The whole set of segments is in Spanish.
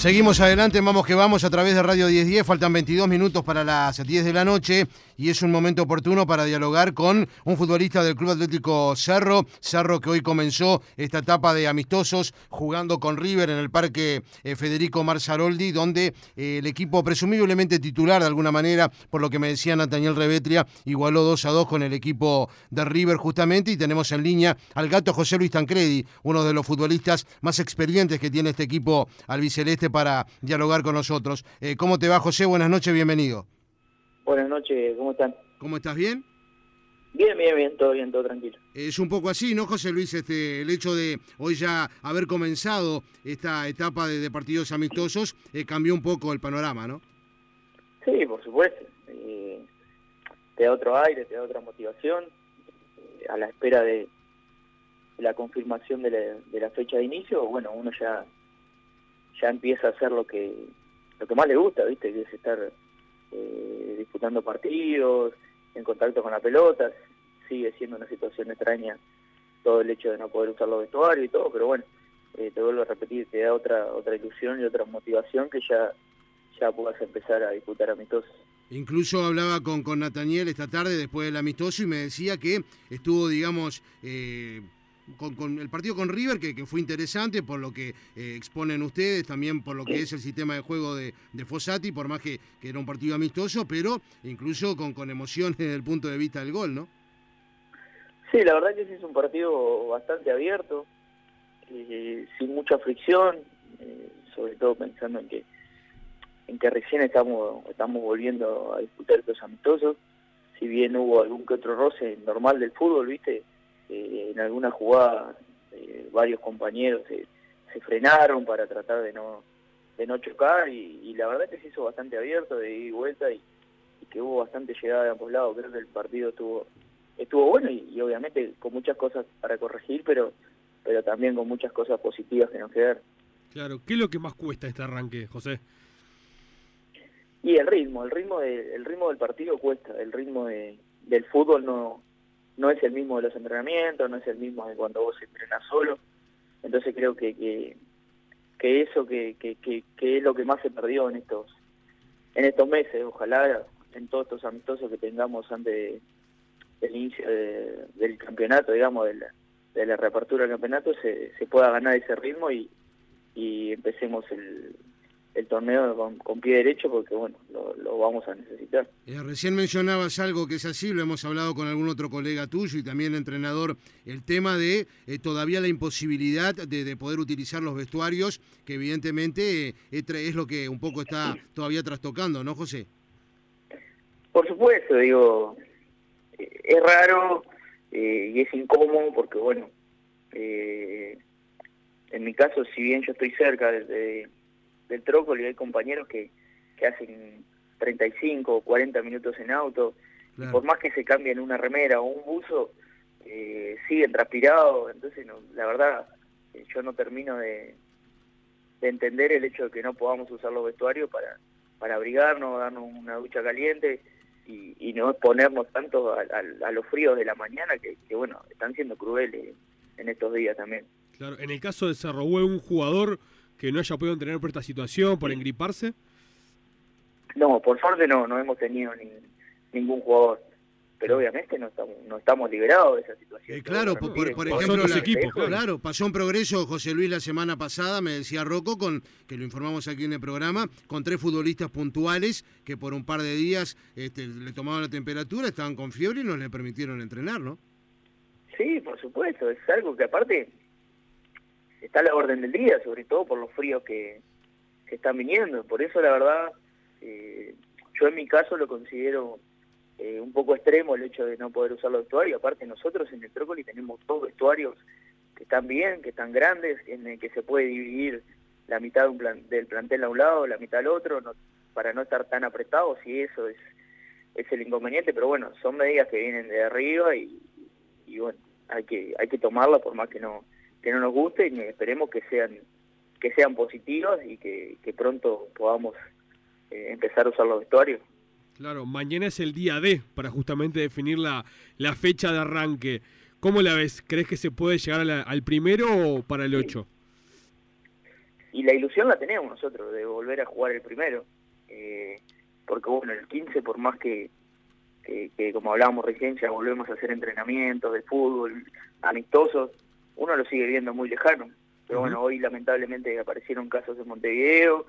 Seguimos adelante, vamos que vamos a través de Radio 1010, faltan 22 minutos para las 10 de la noche y es un momento oportuno para dialogar con un futbolista del Club Atlético Cerro, Cerro que hoy comenzó esta etapa de amistosos jugando con River en el Parque eh, Federico Marzaroldi, donde eh, el equipo presumiblemente titular de alguna manera, por lo que me decía Nathaniel Revetria, igualó 2 a 2 con el equipo de River justamente y tenemos en línea al gato José Luis Tancredi, uno de los futbolistas más experientes que tiene este equipo albiceleste para dialogar con nosotros. Eh, ¿Cómo te va, José? Buenas noches, bienvenido. Buenas noches, ¿cómo están? ¿Cómo estás? ¿Bien? Bien, bien, bien, todo bien, todo tranquilo. Es un poco así, ¿no, José Luis? Este, el hecho de hoy ya haber comenzado esta etapa de, partidos amistosos eh, cambió un poco el panorama, ¿no? Sí, por supuesto. Eh, te da otro aire, te da otra motivación. a la espera de la confirmación de la, de la fecha de inicio, bueno, uno ya ya empieza a hacer lo que lo que más le gusta, ¿viste? Que es estar eh, disputando partidos, en contacto con la pelota. Sigue siendo una situación extraña todo el hecho de no poder usar los vestuarios y todo, pero bueno, eh, te vuelvo a repetir, te da otra otra ilusión y otra motivación que ya ya puedas empezar a disputar amistosos. Incluso hablaba con, con Nathaniel esta tarde después del amistoso y me decía que estuvo, digamos, eh, con, el partido con River, que, fue interesante por lo que eh, exponen ustedes, también por lo que es el sistema de juego de, de Fossati, por más que, era un partido amistoso, pero incluso con, con emoción desde el punto de vista del gol, ¿no? Sí, la verdad que sí es un partido bastante abierto, eh, sin mucha fricción, eh, sobre todo pensando en que en que recién estamos estamos volviendo a disputar estos amistosos, si bien hubo algún que otro roce normal del fútbol, viste, eh, en alguna jugada eh, varios compañeros se, frenaron para tratar de no de no chocar y, la verdad que se hizo bastante abierto de ida y vuelta y, que hubo bastante llegada de ambos lados. Creo que el partido estuvo estuvo bueno y, obviamente con muchas cosas para corregir pero pero también con muchas cosas positivas que nos quedaron. Claro qué es lo que más cuesta este arranque José y el ritmo el ritmo el ritmo del partido cuesta el ritmo del fútbol no no es el mismo de los entrenamientos, no es el mismo de cuando vos entrenas solo. Entonces creo que, que, eso que, que, que, es lo que más se perdió en estos en estos meses. Ojalá en todos estos amistosos que tengamos antes del inicio del campeonato, digamos, de la, de la reapertura del campeonato, se, se pueda ganar ese ritmo y, y empecemos el, el torneo con, pie derecho porque bueno lo, vamos a necesitar. Eh, recién mencionabas algo que es así, lo hemos hablado con algún otro colega tuyo y también entrenador, el tema de eh, todavía la imposibilidad de, poder utilizar los vestuarios, que evidentemente eh, es lo que un poco está todavía trastocando, ¿no, José? Por supuesto, digo, es raro y es incómodo porque bueno, en mi caso, si bien yo estoy cerca desde del Trócoli hay compañeros que, que hacen 35 o 40 minutos en auto, por más que se cambien una remera o un buzo, eh, siguen transpirados, entonces no, la verdad eh, yo no termino de, de entender el hecho de que no podamos usar los vestuarios para, para abrigarnos, darnos una ducha caliente y, y no exponernos tanto a, a, los fríos de la mañana que, que, bueno, están siendo crueles en estos días también. Claro, en el caso de Cerro un jugador que no haya podido entrenar por esta situación, por engriparse? No, por suerte no, no hemos tenido ni, ningún jugador. Pero obviamente no estamos, no estamos liberados de esa situación. Eh, claro, por, ejemplo, los equipos, claro. pasó un progreso José Luis la semana pasada, me decía Rocco, con, que lo informamos aquí en el programa, con tres futbolistas puntuales que por un par de días este, le tomaban la temperatura, estaban con fiebre y no le permitieron entrenar, ¿no? Sí, por supuesto, es algo que aparte está a la orden del día, sobre todo por los fríos que, están viniendo. Por eso, la verdad, eh, yo en mi caso lo considero eh, un poco extremo el hecho de no poder usar los vestuarios. Aparte, nosotros en el Trócoli tenemos dos vestuarios que están bien, que están grandes, en el que se puede dividir la mitad del plantel a un lado, la mitad al otro, para no estar tan apretados, y eso es, es el inconveniente. Pero bueno, son medidas que vienen de arriba y, y bueno, hay que, hay que tomarlas por más que no que no nos guste y esperemos que sean que sean positivos y que, pronto podamos eh, empezar a usar los vestuarios. Claro, mañana es el día D para justamente definir la, la fecha de arranque. ¿Cómo la ves? ¿Crees que se puede llegar al primero o para el 8? y la ilusión la tenemos nosotros de volver a jugar el primero. Eh, porque bueno, el 15 por más que, que, como hablábamos recién, ya volvemos a hacer entrenamientos de fútbol amistosos, uno lo sigue viendo muy lejano. Pero bueno, hoy lamentablemente aparecieron casos en Montevideo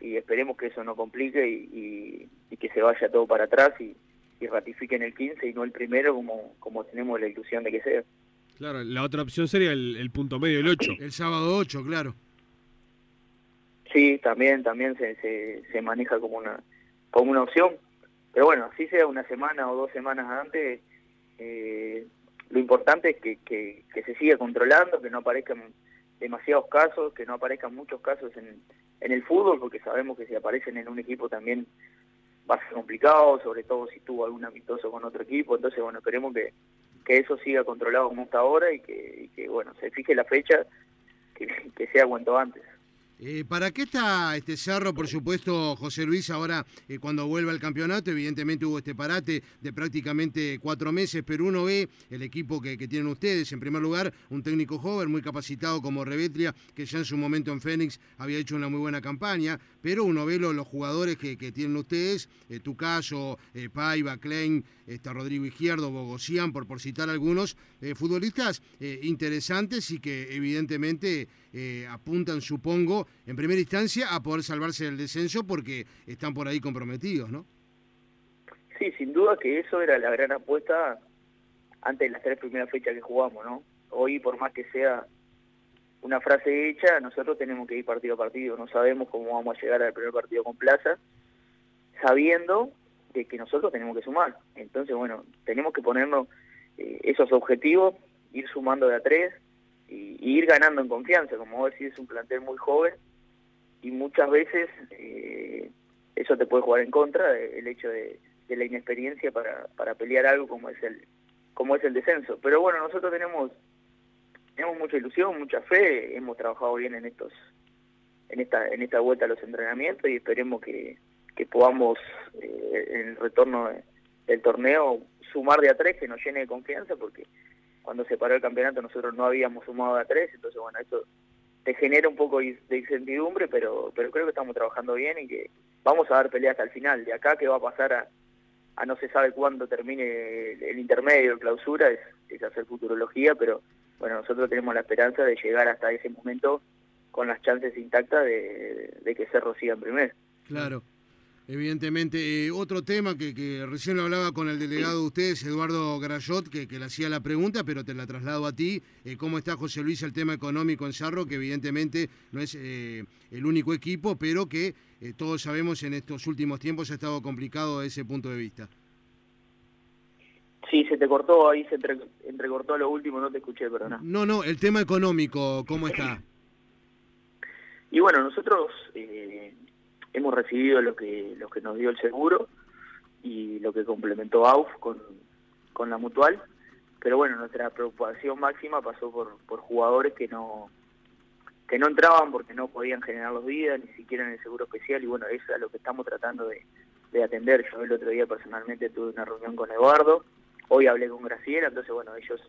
y esperemos que eso no complique y, que se vaya todo para atrás y, y ratifiquen el 15 y no el primero como, como tenemos la ilusión de que sea. Claro, la otra opción sería el, punto medio, el 8. El sábado 8, claro. Sí, también también se, se, se maneja como una como una opción. Pero bueno, así sea una semana o dos semanas antes, eh, lo importante es que, se siga controlando, que no aparezcan demasiados casos, que no aparezcan muchos casos en, el fútbol, porque sabemos que si aparecen en un equipo también va a ser complicado, sobre todo si tuvo algún amistoso con otro equipo. Entonces, bueno, esperemos que, eso siga controlado como está ahora y que, que bueno, se fije la fecha, que, que sea cuanto antes. Eh, ¿Para qué está este Cerro, por supuesto, José Luis, ahora eh, cuando vuelva al campeonato? Evidentemente hubo este parate de prácticamente cuatro meses, pero uno ve el equipo que, tienen ustedes. En primer lugar, un técnico joven, muy capacitado como Revetria, que ya en su momento en Fénix había hecho una muy buena campaña, pero uno ve los, jugadores que, tienen ustedes, eh, tu caso, Paiva, Klein, está Rodrigo Izquierdo, Bogosian, por, por citar algunos, futbolistas interesantes y que evidentemente apuntan, supongo, en primera instancia a poder salvarse del descenso porque están por ahí comprometidos, ¿no? Sí, sin duda que eso era la gran apuesta antes de las tres primeras fechas que jugamos, ¿no? Hoy, por más que sea una frase hecha, nosotros tenemos que ir partido a partido, no sabemos cómo vamos a llegar al primer partido con Plaza, sabiendo de que nosotros tenemos que sumar. Entonces, bueno, tenemos que ponernos eh, esos objetivos, ir sumando de a tres, y, ir ganando en confianza. Como vos decís, es un plantel muy joven y muchas veces eh, eso te puede jugar en contra, el hecho de, la inexperiencia para, para pelear algo como es el como es el descenso. Pero bueno, nosotros tenemos tenemos mucha ilusión, mucha fe, hemos trabajado bien en estos en esta en esta vuelta a los entrenamientos y esperemos que, que podamos eh, en el retorno del torneo sumar de a tres que nos llene de confianza porque cuando se paró el campeonato nosotros no habíamos sumado a tres, entonces bueno, eso te genera un poco de incertidumbre, pero, pero creo que estamos trabajando bien y que vamos a dar pelea hasta el final. De acá que va a pasar a, a no se sabe cuándo termine el, intermedio, el clausura, es, es hacer futurología, pero bueno, nosotros tenemos la esperanza de llegar hasta ese momento con las chances intactas de, de que Cerro siga en primer. Claro. Evidentemente, eh, otro tema que, recién lo hablaba con el delegado de ustedes, Eduardo Grayot, que, le hacía la pregunta, pero te la traslado a ti. Eh, ¿Cómo está José Luis el tema económico en Cerro? Que evidentemente no es eh, el único equipo, pero que todos sabemos en estos últimos tiempos ha estado complicado desde ese punto de vista. Sí, se te cortó ahí, se entrecortó lo último, no te escuché, perdona. No, no, el tema económico, ¿cómo está? Y bueno, nosotros hemos recibido lo que, lo que nos dio el seguro y lo que complementó AUF con, con la mutual, pero bueno, nuestra preocupación máxima pasó por, por jugadores que no que no entraban porque no podían generar los días, ni siquiera en el seguro especial, y bueno, eso es lo que estamos tratando de, de atender. Yo el otro día personalmente tuve una reunión con Eduardo, hoy hablé con Graciela, entonces bueno, ellos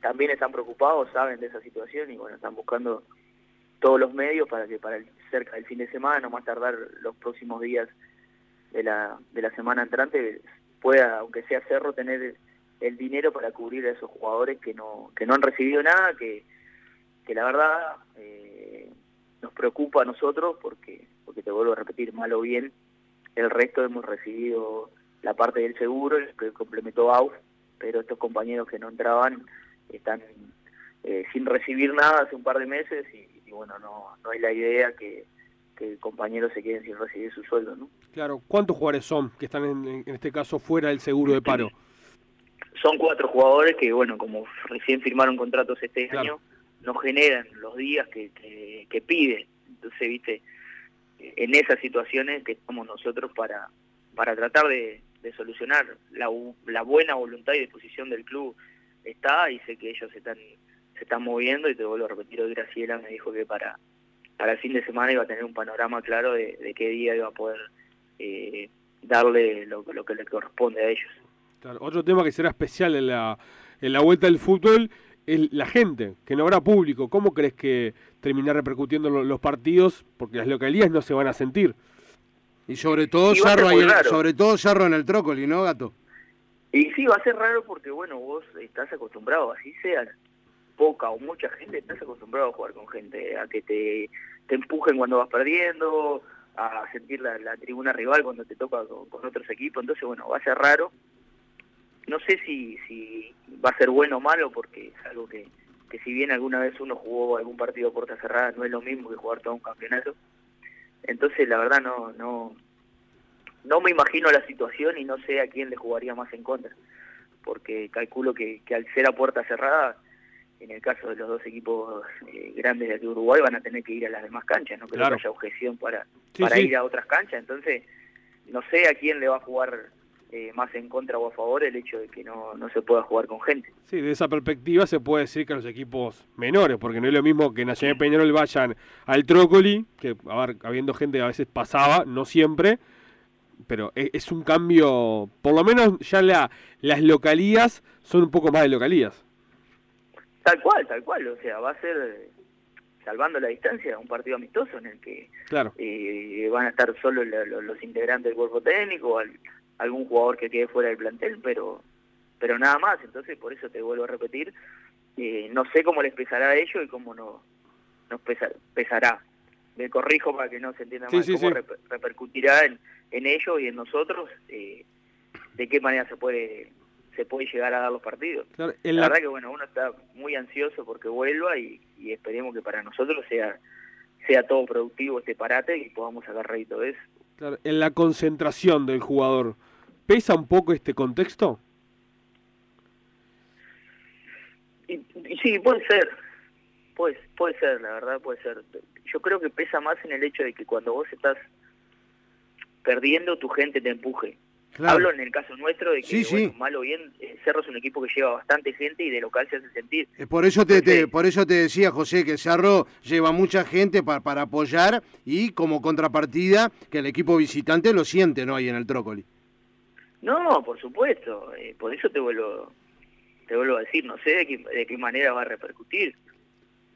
también están preocupados, saben de esa situación y bueno, están buscando todos los medios para que para el, cerca del fin de semana, no más tardar los próximos días de la, de la semana entrante, pueda, aunque sea Cerro, tener el, dinero para cubrir a esos jugadores que no, que no han recibido nada, que, que la verdad eh, nos preocupa a nosotros porque, porque te vuelvo a repetir, mal o bien, el resto hemos recibido la parte del seguro, el que complementó AUF, pero estos compañeros que no entraban están eh, sin recibir nada hace un par de meses y, bueno, no, no hay la idea que, que compañeros se queden sin recibir su sueldo, ¿no? Claro, ¿cuántos jugadores son que están en, este caso fuera del seguro de paro? Son cuatro jugadores que, bueno, como recién firmaron contratos este año, no generan los días que, que, piden. Entonces, viste, en esas situaciones que estamos nosotros para, para tratar de, solucionar. La, la buena voluntad y disposición del club está y sé que ellos están se están moviendo y te vuelvo a repetir, hoy Graciela me dijo que para, para el fin de semana iba a tener un panorama claro de, qué día iba a poder eh, darle lo, que le corresponde a ellos. Otro tema que será especial en la, en la vuelta del fútbol es la gente, que no habrá público. ¿Cómo crees que terminar repercutiendo los partidos, porque las localidades no se van a sentir. Y sobre todo Yarro sobre todo Yarro en el Trócoli, ¿no, Gato? Y sí, va a ser raro porque, bueno, vos estás acostumbrado, así sea poca o mucha gente, estás acostumbrado a jugar con gente, a que te, te empujen cuando vas perdiendo, a sentir la, tribuna rival cuando te toca con, otros equipos, entonces, bueno, va a ser raro. No sé si, si va a ser bueno o malo, porque es algo que, que si bien alguna vez uno jugó algún partido a puerta cerrada, no es lo mismo que jugar todo un campeonato. Entonces, la verdad, no, no, no me imagino la situación y no sé a quién le jugaría más en contra, porque calculo que, que al ser a puerta cerrada, en el caso de los dos equipos eh, grandes de aquí Uruguay, van a tener que ir a las demás canchas, no creo que haya objeción para, para ir a otras canchas, entonces no sé a quién le va a jugar eh, más en contra o a favor el hecho de que no, no se pueda jugar con gente. Sí, de esa perspectiva se puede decir que los equipos menores, porque no es lo mismo que Nacional Peñarol vayan al Trócoli, que a ver, habiendo gente a veces pasaba, no siempre, pero e, es, un cambio, por lo menos ya la, las localías son un poco más de localías. Tal cual, tal cual, o sea, va a ser, salvando la distancia, un partido amistoso en el que claro. eh, van a estar solo los, integrantes del cuerpo técnico, algún jugador que quede fuera del plantel, pero pero nada más, entonces por eso te vuelvo a repetir, eh, no sé cómo les pesará a ellos y cómo no, nos pesará. Me corrijo para que no se entienda mal cómo repercutirá en, en ellos y en nosotros eh, de qué manera se puede se puede llegar a dar los partidos. la... verdad que bueno, uno está muy ansioso porque vuelva y, esperemos que para nosotros sea sea todo productivo este parate y podamos sacar rédito de eso. Claro, en la concentración del jugador, ¿pesa un poco este contexto? Y, sí, puede ser, puede, puede ser, la verdad puede ser. Yo creo que pesa más en el hecho de que cuando vos estás perdiendo, tu gente te empuje. Hablo en el caso nuestro de que, sí, mal o bien, eh, Cerro es un equipo que lleva bastante gente y de local se hace sentir. Eh, por eso te, por eso te decía, José, que Cerro lleva mucha gente para, para apoyar y como contrapartida que el equipo visitante lo siente, ¿no? Ahí en el Trócoli. No, por supuesto. Eh, por eso te vuelvo, te vuelvo a decir, no sé de qué, de qué manera va a repercutir.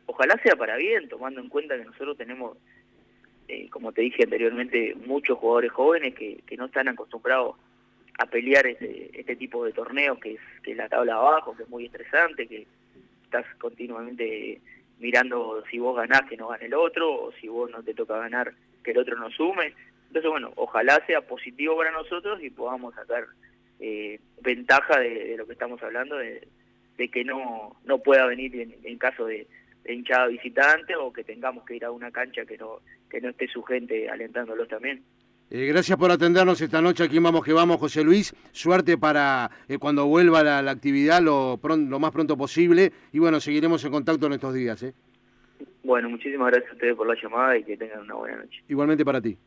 Ojalá sea para bien, tomando en cuenta que nosotros tenemos eh, como te dije anteriormente, muchos jugadores jóvenes que, que no están acostumbrados a pelear este, este tipo de torneos, que es, que la tabla abajo, que es muy estresante, que estás continuamente mirando si vos ganás que no gane el otro, o si vos no te toca ganar que el otro no sume. Entonces, bueno, ojalá sea positivo para nosotros y podamos sacar eh, ventaja de, lo que estamos hablando, de, que no, no pueda venir en caso de, hinchada visitante o que tengamos que ir a una cancha que no, que no esté su gente alentándolos también. Eh, gracias por atendernos esta noche aquí Vamos que Vamos, José Luis. Suerte para eh, cuando vuelva la, la actividad lo, lo, más pronto posible. Y bueno, seguiremos en contacto en estos días. ¿eh? Bueno, muchísimas gracias a ustedes por la llamada y que tengan una buena noche. Igualmente para ti.